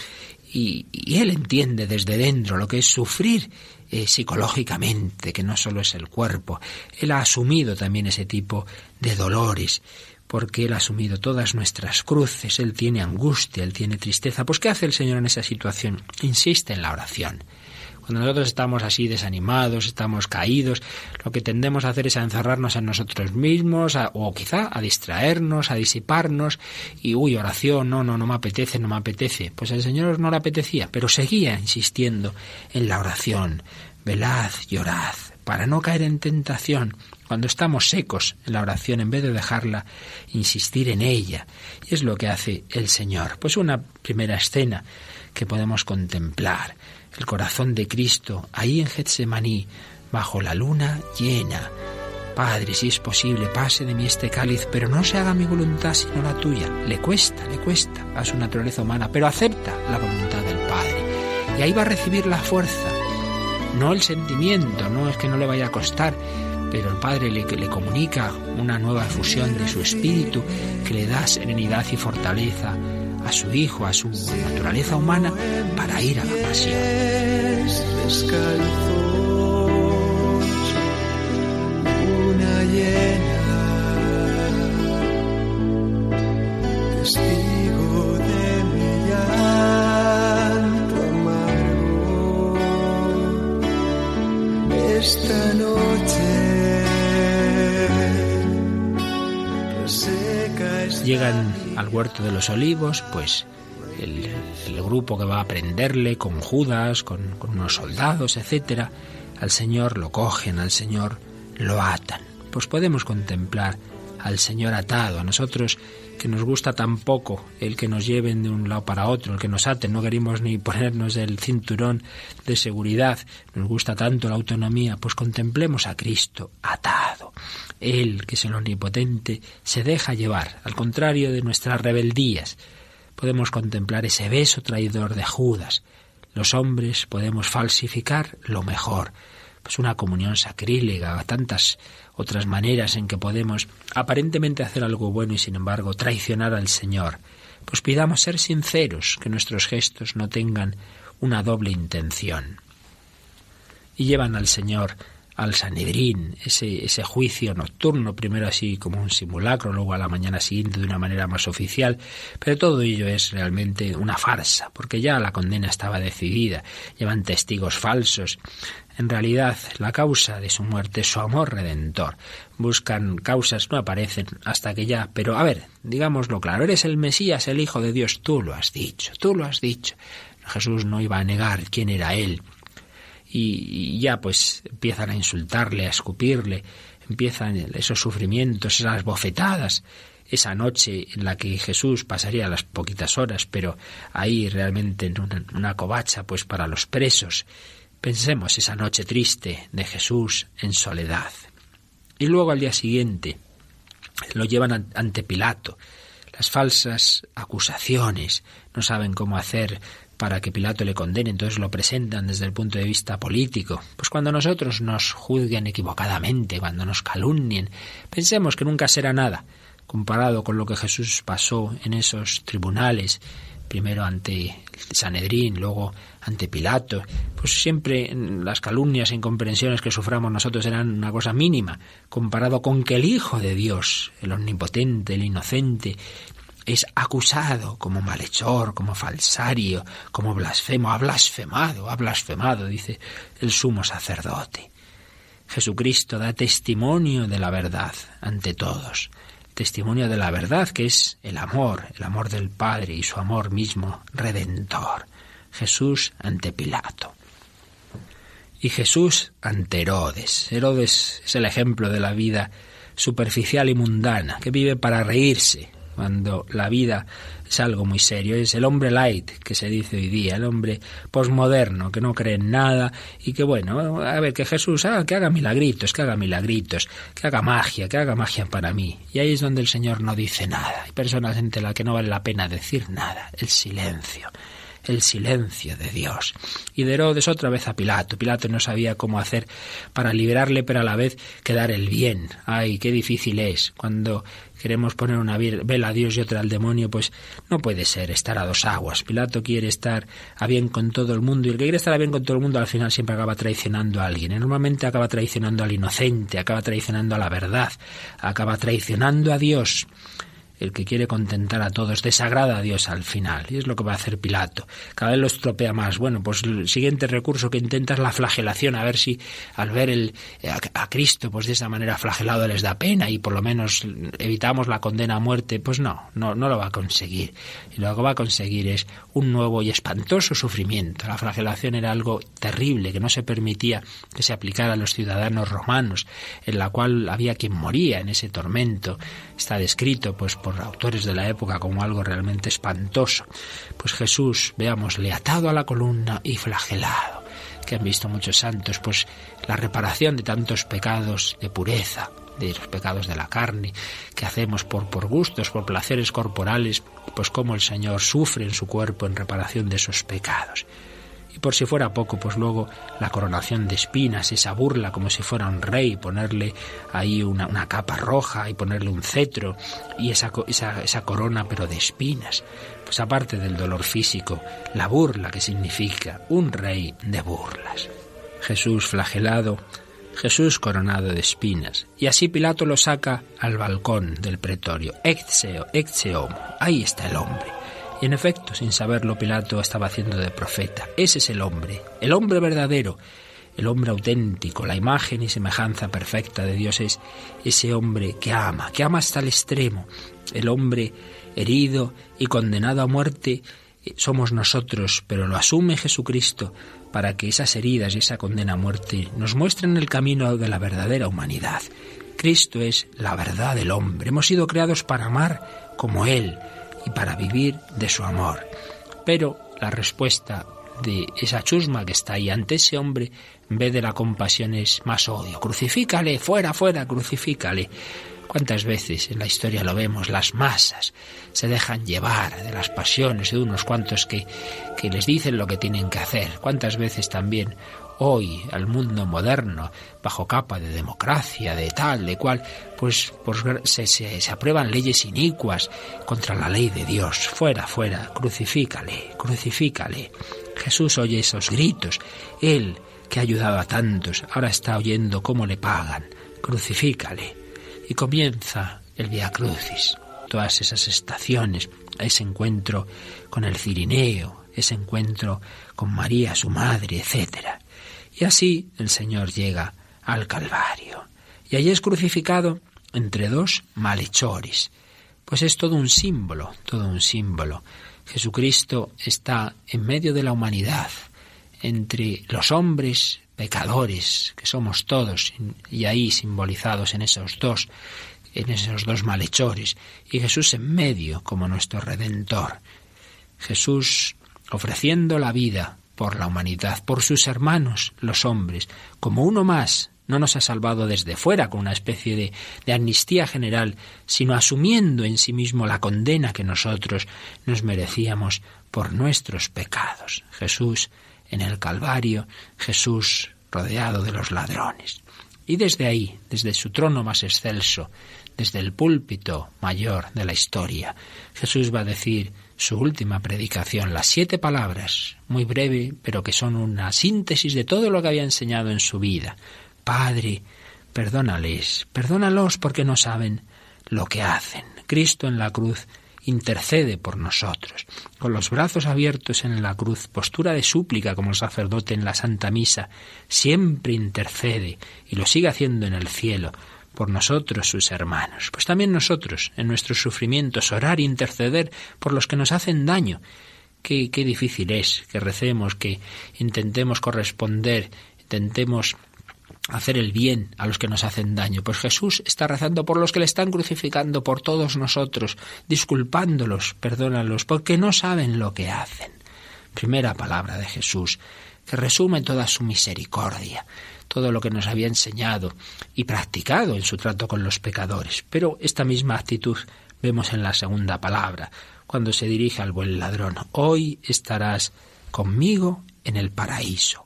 y, él entiende desde dentro lo que es sufrir eh, psicológicamente, que no solo es el cuerpo. Él ha asumido también ese tipo de dolores porque Él ha asumido todas nuestras cruces, Él tiene angustia, Él tiene tristeza. Pues ¿qué hace el Señor en esa situación? Insiste en la oración. Cuando nosotros estamos así desanimados, estamos caídos, lo que tendemos a hacer es a encerrarnos en nosotros mismos, o quizá a distraernos, a disiparnos, y uy, oración, no, no, no me apetece, no me apetece. Pues al Señor no le apetecía, pero seguía insistiendo en la oración. Velad, llorad, para no caer en tentación cuando estamos secos en la oración, en vez de dejarla, insistir en ella. Y es lo que hace el Señor. Pues una primera escena que podemos contemplar. El corazón de Cristo ahí en Getsemaní, bajo la luna llena. Padre, si es posible, pase de mí este cáliz, pero no se haga mi voluntad sino la tuya. Le cuesta, le cuesta a su naturaleza humana, pero acepta la voluntad del Padre. Y ahí va a recibir la fuerza, no el sentimiento, no es que no le vaya a costar, pero el Padre le, le comunica una nueva fusión de su espíritu que le da serenidad y fortaleza a su Hijo, a su naturaleza humana, para ir a la pasión. Huerto de los olivos, pues el, grupo que va a prenderle con Judas, con, con unos soldados, etcétera, al Señor lo cogen, al Señor lo atan. Pues podemos contemplar al Señor atado, a nosotros que nos gusta tan poco el que nos lleven de un lado para otro, el que nos aten, no queremos ni ponernos el cinturón de seguridad, nos gusta tanto la autonomía, pues contemplemos a Cristo atado. Él, que es el omnipotente, se deja llevar, al contrario de nuestras rebeldías. Podemos contemplar ese beso traidor de Judas. Los hombres podemos falsificar lo mejor, pues una comunión sacrílega, tantas otras maneras en que podemos aparentemente hacer algo bueno y sin embargo traicionar al Señor. Pues pidamos ser sinceros, que nuestros gestos no tengan una doble intención. Y llevan al Señor al Sanedrín, ese, ese juicio nocturno, primero así como un simulacro, luego a la mañana siguiente de una manera más oficial, pero todo ello es realmente una farsa, porque ya la condena estaba decidida, llevan testigos falsos. En realidad, la causa de su muerte su amor redentor. Buscan causas, no aparecen hasta que ya. Pero a ver, digámoslo claro, eres el Mesías, el Hijo de Dios, tú lo has dicho, tú lo has dicho. Jesús no iba a negar quién era Él y, ya pues empiezan a insultarle, a escupirle, empiezan esos sufrimientos, esas bofetadas, esa noche en la que Jesús pasaría las poquitas horas, pero ahí realmente en una, una covacha pues para los presos. Pensemos esa noche triste de Jesús en soledad. Y luego al día siguiente lo llevan ante Pilato. Las falsas acusaciones no saben cómo hacer para que Pilato le condene, entonces lo presentan desde el punto de vista político. Pues cuando nosotros nos juzguen equivocadamente, cuando nos calumnien, pensemos que nunca será nada comparado con lo que Jesús pasó en esos tribunales, primero ante Sanedrín, luego ante Pilato, pues siempre las calumnias e incomprensiones que suframos nosotros eran una cosa mínima, comparado con que el Hijo de Dios, el omnipotente, el inocente, es acusado como malhechor, como falsario, como blasfemo, ha blasfemado, ha blasfemado, dice el sumo sacerdote. Jesucristo da testimonio de la verdad ante todos, testimonio de la verdad que es el amor, el amor del Padre y su amor mismo redentor. Jesús ante Pilato. Y Jesús ante Herodes. Herodes es el ejemplo de la vida superficial y mundana, que vive para reírse, cuando la vida es algo muy serio. Es el hombre light que se dice hoy día, el hombre posmoderno que no cree en nada y que bueno, a ver, que Jesús haga, que haga milagritos, que haga milagritos, que haga magia, que haga magia para mí. Y ahí es donde el Señor no dice nada. Hay personas entre las que no vale la pena decir nada, el silencio el silencio de Dios. Y de otra vez a Pilato. Pilato no sabía cómo hacer para liberarle, pero a la vez quedar el bien. Ay, qué difícil es. Cuando queremos poner una vela a Dios y otra al demonio, pues no puede ser estar a dos aguas. Pilato quiere estar a bien con todo el mundo y el que quiere estar a bien con todo el mundo al final siempre acaba traicionando a alguien. Y normalmente acaba traicionando al inocente, acaba traicionando a la verdad, acaba traicionando a Dios el que quiere contentar a todos, desagrada a Dios al final. Y es lo que va a hacer Pilato. Cada vez lo estropea más. Bueno, pues el siguiente recurso que intenta es la flagelación, a ver si al ver el, a, Cristo pues de esa manera flagelado les da pena y por lo menos evitamos la condena a muerte. Pues no, no, no lo va a conseguir. Y lo que va a conseguir es un nuevo y espantoso sufrimiento. La flagelación era algo terrible que no se permitía que se aplicara a los ciudadanos romanos, en la cual había quien moría en ese tormento. Está descrito pues por autores de la época como algo realmente espantoso. Pues Jesús, veámosle atado a la columna y flagelado, que han visto muchos santos, pues la reparación de tantos pecados de pureza, de los pecados de la carne, que hacemos por, por gustos, por placeres corporales, pues como el Señor sufre en su cuerpo en reparación de esos pecados. Y por si fuera poco, pues luego la coronación de espinas, esa burla como si fuera un rey, ponerle ahí una, capa roja y ponerle un cetro y esa, esa, esa corona pero de espinas. Pues aparte del dolor físico, la burla que significa un rey de burlas. Jesús flagelado, Jesús coronado de espinas. Y así Pilato lo saca al balcón del pretorio. Exeo, exeo, ahí está el hombre. En efecto, sin saberlo, Pilato estaba haciendo de profeta. Ese es el hombre, el hombre verdadero, el hombre auténtico, la imagen y semejanza perfecta de Dios es ese hombre que ama, que ama hasta el extremo. El hombre herido y condenado a muerte eh, somos nosotros, pero lo asume Jesucristo para que esas heridas y esa condena a muerte nos muestren el camino de la verdadera humanidad. Cristo es la verdad del hombre. Hemos sido creados para amar como Él, y para vivir de su amor. Pero la respuesta de esa chusma que está ahí ante ese hombre, en vez de la compasión, es más odio. Crucifícale, fuera, fuera, crucifícale. ¿Cuántas veces en la historia lo vemos? Las masas se dejan llevar de las pasiones de unos cuantos que, que les dicen lo que tienen que hacer. ¿Cuántas veces también hoy al mundo moderno, bajo capa de democracia, de tal, de cual, pues, se, se, aprueban leyes inicuas contra la ley de Dios. Fuera, fuera, crucifícale, crucifícale. Jesús oye esos gritos. Él, que ha ayudado a tantos, ahora está oyendo cómo le pagan. Crucifícale. Y comienza el Via Crucis. Todas esas estaciones, ese encuentro con el Cirineo, ese encuentro con María, su madre, etcétera. Y así el Señor llega al Calvario. Y allí es crucificado entre dos malhechores. Pues es todo un símbolo, todo un símbolo. Jesucristo está en medio de la humanidad, entre los hombres pecadores, que somos todos, y ahí simbolizados en esos dos, en esos dos malhechores, y Jesús en medio como nuestro redentor. Jesús ofreciendo la vida por la humanidad, por sus hermanos, los hombres, como uno más, no nos ha salvado desde fuera con una especie de, de, amnistía general, sino asumiendo en sí mismo la condena que nosotros nos merecíamos por nuestros pecados. Jesús en el Calvario, Jesús rodeado de los ladrones. Y desde ahí, desde su trono más excelso, desde el púlpito mayor de la historia, Jesús va a decir su última predicación, las siete palabras, muy breve, pero que son una síntesis de todo lo que había enseñado en su vida. Padre, perdónales, perdónalos porque no saben lo que hacen. Cristo en la cruz intercede por nosotros, con los brazos abiertos en la cruz, postura de súplica como el sacerdote en la Santa Misa, siempre intercede y lo sigue haciendo en el cielo por nosotros, sus hermanos. Pues también nosotros, en nuestros sufrimientos, orar e interceder por los que nos hacen daño. Qué, qué difícil es que recemos, que intentemos corresponder, intentemos hacer el bien a los que nos hacen daño. Pues Jesús está rezando por los que le están crucificando, por todos nosotros, disculpándolos, perdónalos, porque no saben lo que hacen. Primera palabra de Jesús, que resume toda su misericordia, todo lo que nos había enseñado y practicado en su trato con los pecadores. Pero esta misma actitud vemos en la segunda palabra, cuando se dirige al buen ladrón. Hoy estarás conmigo en el paraíso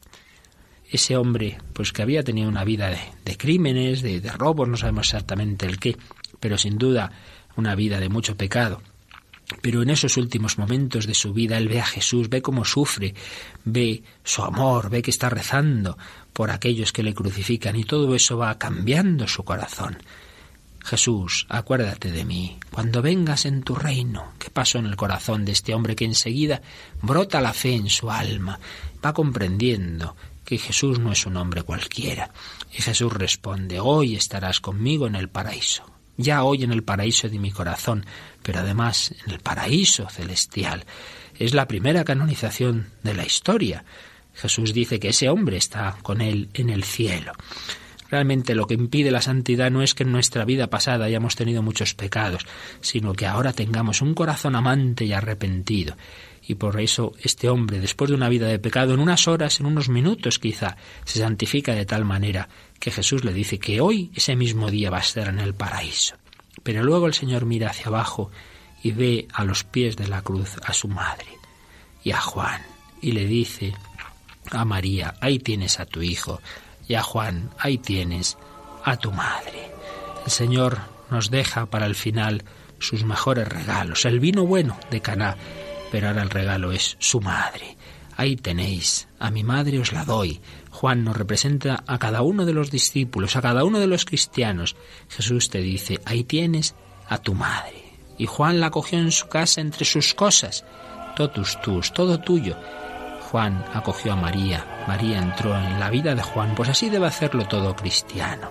ese hombre, pues que había tenido una vida de, crímenes, de, de robos, no sabemos exactamente el qué, pero sin duda una vida de mucho pecado. Pero en esos últimos momentos de su vida él ve a Jesús, ve cómo sufre, ve su amor, ve que está rezando por aquellos que le crucifican y todo eso va cambiando su corazón. Jesús, acuérdate de mí, cuando vengas en tu reino. ¿Qué pasó en el corazón de este hombre que enseguida brota la fe en su alma? Va comprendiendo que Jesús no es un hombre cualquiera. Y Jesús responde, hoy estarás conmigo en el paraíso. Ya hoy en el paraíso de mi corazón, pero además en el paraíso celestial. Es la primera canonización de la historia. Jesús dice que ese hombre está con él en el cielo. Realmente lo que impide la santidad no es que en nuestra vida pasada hayamos tenido muchos pecados, sino que ahora tengamos un corazón amante y arrepentido y por eso este hombre, después de una vida de pecado, en unas horas, en unos minutos quizá, se santifica de tal manera que Jesús le dice que hoy, ese mismo día, va a estar en el paraíso. Pero luego el Señor mira hacia abajo y ve a los pies de la cruz a su madre y a Juan y le dice a María, ahí tienes a tu hijo, y a Juan, ahí tienes a tu madre. El Señor nos deja para el final sus mejores regalos, el vino bueno de Caná, pero ahora el regalo es su madre. Ahí tenéis, a mi madre os la doy. Juan nos representa a cada uno de los discípulos, a cada uno de los cristianos. Jesús te dice, ahí tienes a tu madre. Y Juan la cogió en su casa entre sus cosas, totus tus, todo tuyo. Juan acogió a María, María entró en la vida de Juan, pues así debe hacerlo todo cristiano.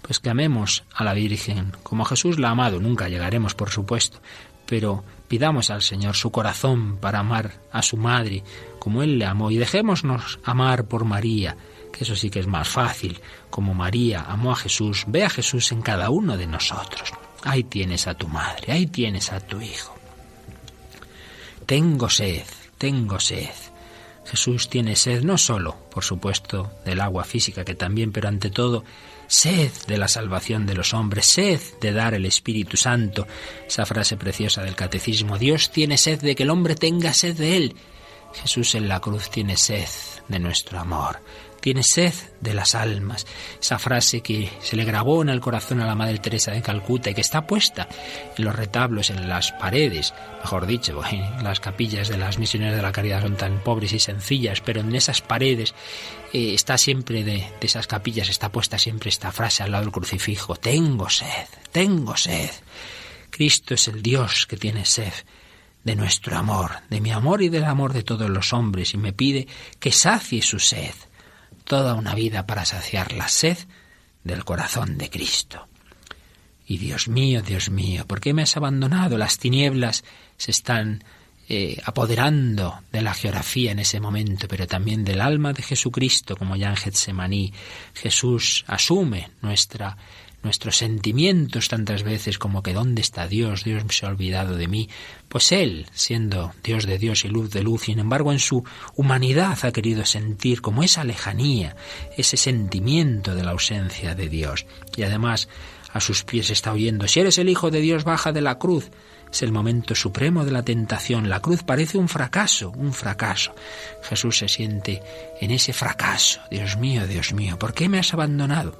Pues que amemos a la Virgen como Jesús la ha amado, nunca llegaremos, por supuesto, pero pidamos al Señor su corazón para amar a su madre como Él le amó y dejémonos amar por María, que eso sí que es más fácil, como María amó a Jesús, ve a Jesús en cada uno de nosotros. Ahí tienes a tu madre, ahí tienes a tu hijo. Tengo sed, tengo sed. Jesús tiene sed no solo, por supuesto, del agua física, que también, pero ante todo, sed de la salvación de los hombres, sed de dar el Espíritu Santo. Esa frase preciosa del catecismo, Dios tiene sed de que el hombre tenga sed de él. Jesús en la cruz tiene sed de nuestro amor tiene sed de las almas. Esa frase que se le grabó en el corazón a la Madre Teresa de Calcuta y que está puesta en los retablos, en las paredes, mejor dicho, las capillas de las misioneras de la caridad son tan pobres y sencillas, pero en esas paredes eh, está siempre de esas capillas, está puesta siempre esta frase al lado del crucifijo, tengo sed, tengo sed. Cristo es el Dios que tiene sed de nuestro amor, de mi amor y del amor de todos los hombres, y me pide que sacie su sed toda una vida para saciar la sed del corazón de Cristo. Y Dios mío, Dios mío, ¿por qué me has abandonado? Las tinieblas se están eh, apoderando de la geografía en ese momento, pero también del alma de Jesucristo, como ya en Getsemaní. Jesús asume nuestra nuestros sentimientos tantas veces como que ¿dónde está Dios? Dios se ha olvidado de mí. Pues Él, siendo Dios de Dios y luz de luz, sin embargo en su humanidad ha querido sentir como esa lejanía, ese sentimiento de la ausencia de Dios. Y además a sus pies está oyendo, si eres el Hijo de Dios, baja de la cruz. Es el momento supremo de la tentación. La cruz parece un fracaso, un fracaso. Jesús se siente en ese fracaso. Dios mío, Dios mío, ¿por qué me has abandonado?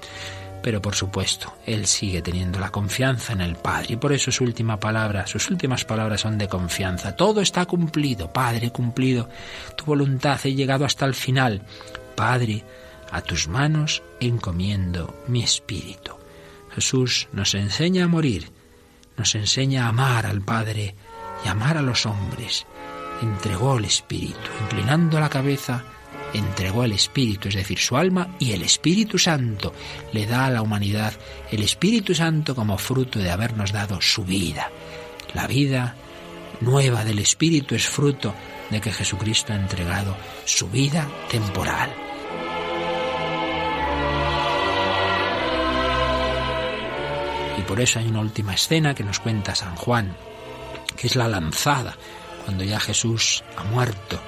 Pero por supuesto, él sigue teniendo la confianza en el Padre y por eso su última palabra, sus últimas palabras son de confianza. Todo está cumplido, Padre, cumplido. Tu voluntad he llegado hasta el final. Padre, a tus manos encomiendo mi espíritu. Jesús nos enseña a morir, nos enseña a amar al Padre y amar a los hombres. Entregó el espíritu, inclinando la cabeza, entregó al Espíritu, es decir, su alma y el Espíritu Santo le da a la humanidad el Espíritu Santo como fruto de habernos dado su vida. La vida nueva del Espíritu es fruto de que Jesucristo ha entregado su vida temporal. Y por eso hay una última escena que nos cuenta San Juan, que es la lanzada, cuando ya Jesús ha muerto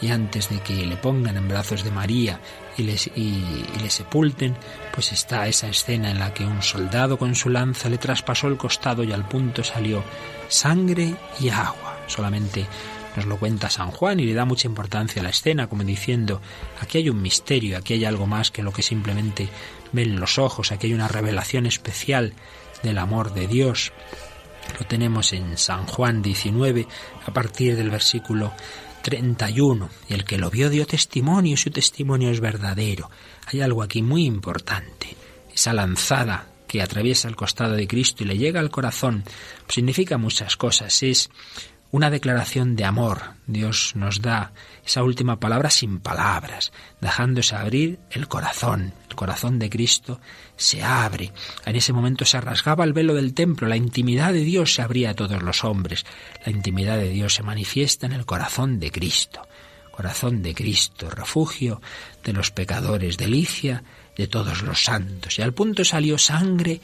y antes de que le pongan en brazos de María y, les, y, le sepulten, pues está esa escena en la que un soldado con su lanza le traspasó el costado y al punto salió sangre y agua. Solamente nos lo cuenta San Juan y le da mucha importancia a la escena, como diciendo, aquí hay un misterio, aquí hay algo más que lo que simplemente ven los ojos, aquí hay una revelación especial del amor de Dios. Lo tenemos en San Juan 19, a partir del versículo 31. Y el que lo vio dio testimonio, y su testimonio es verdadero. Hay algo aquí muy importante. Esa lanzada que atraviesa el costado de Cristo y le llega al corazón significa muchas cosas. Es una declaración de amor. Dios nos da esa última palabra sin palabras, dejándose abrir el corazón. Corazón de Cristo se abre. En ese momento se rasgaba el velo del templo, la intimidad de Dios se abría a todos los hombres. La intimidad de Dios se manifiesta en el corazón de Cristo. Corazón de Cristo, refugio de los pecadores, delicia de todos los santos. Y al punto salió sangre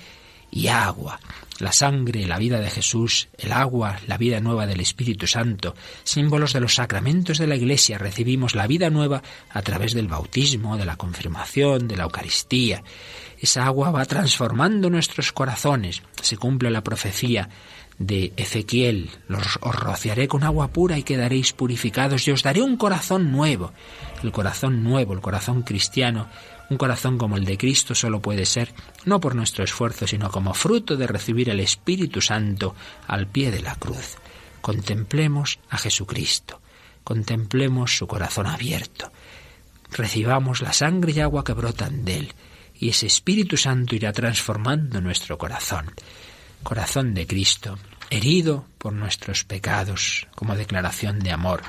y agua. La sangre, la vida de Jesús, el agua, la vida nueva del Espíritu Santo, símbolos de los sacramentos de la Iglesia, recibimos la vida nueva a través del bautismo, de la confirmación, de la Eucaristía. Esa agua va transformando nuestros corazones. Se cumple la profecía de Ezequiel, os rociaré con agua pura y quedaréis purificados y os daré un corazón nuevo. El corazón nuevo, el corazón cristiano, un corazón como el de Cristo solo puede ser no por nuestro esfuerzo, sino como fruto de recibir el Espíritu Santo al pie de la cruz. Contemplemos a Jesucristo, contemplemos su corazón abierto, recibamos la sangre y agua que brotan de él, y ese Espíritu Santo irá transformando nuestro corazón. Corazón de Cristo, herido por nuestros pecados, como declaración de amor.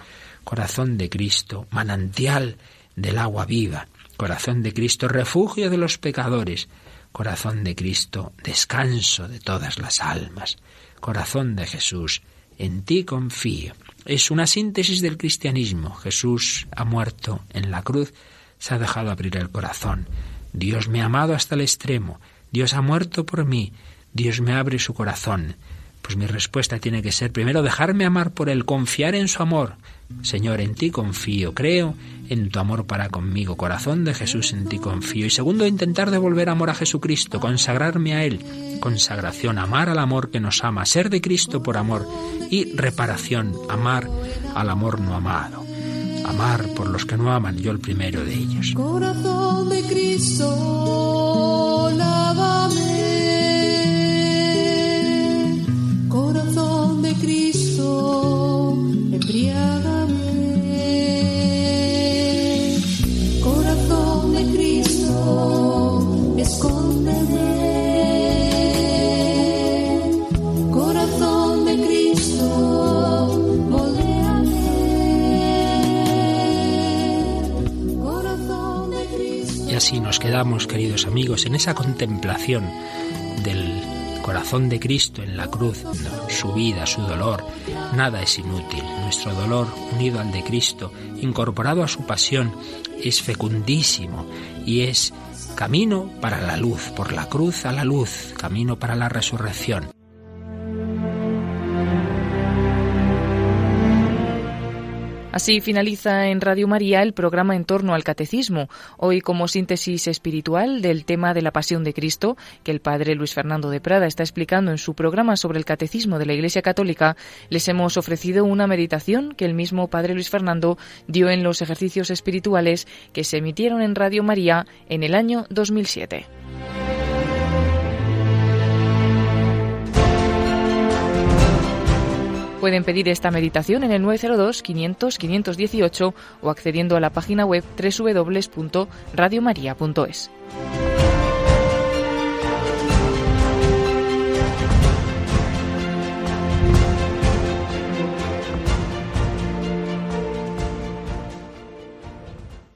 Corazón de Cristo, manantial del agua viva, Corazón de Cristo, refugio de los pecadores. Corazón de Cristo, descanso de todas las almas. Corazón de Jesús, en ti confío. Es una síntesis del cristianismo. Jesús ha muerto en la cruz, se ha dejado abrir el corazón. Dios me ha amado hasta el extremo. Dios ha muerto por mí. Dios me abre su corazón. Pues mi respuesta tiene que ser primero dejarme amar por Él, confiar en su amor. Señor, en ti confío, creo en tu amor para conmigo, corazón de Jesús, en ti confío. Y segundo, intentar devolver amor a Jesucristo, consagrarme a Él. Consagración, amar al amor que nos ama, ser de Cristo por amor. Y reparación, amar al amor no amado. Amar por los que no aman, yo el primero de ellos. Corazón de Cristo, queridos amigos, en esa contemplación del corazón de Cristo en la cruz, su vida, su dolor. Nada es inútil. Nuestro dolor, unido al de Cristo, incorporado a su pasión, es fecundísimo y es camino para la luz, por la cruz a la luz, camino para la resurrección. Así finaliza en Radio María el programa en torno al catecismo, hoy como síntesis espiritual del tema de la pasión de Cristo, que el padre Luis Fernando de Prada está explicando en su programa sobre el catecismo de la Iglesia Católica, les hemos ofrecido una meditación que el mismo padre Luis Fernando dio en los ejercicios espirituales que se emitieron en Radio María en el año 2007. Pueden pedir esta meditación en el 902-500-518 o accediendo a la página web www.radiomaria.es.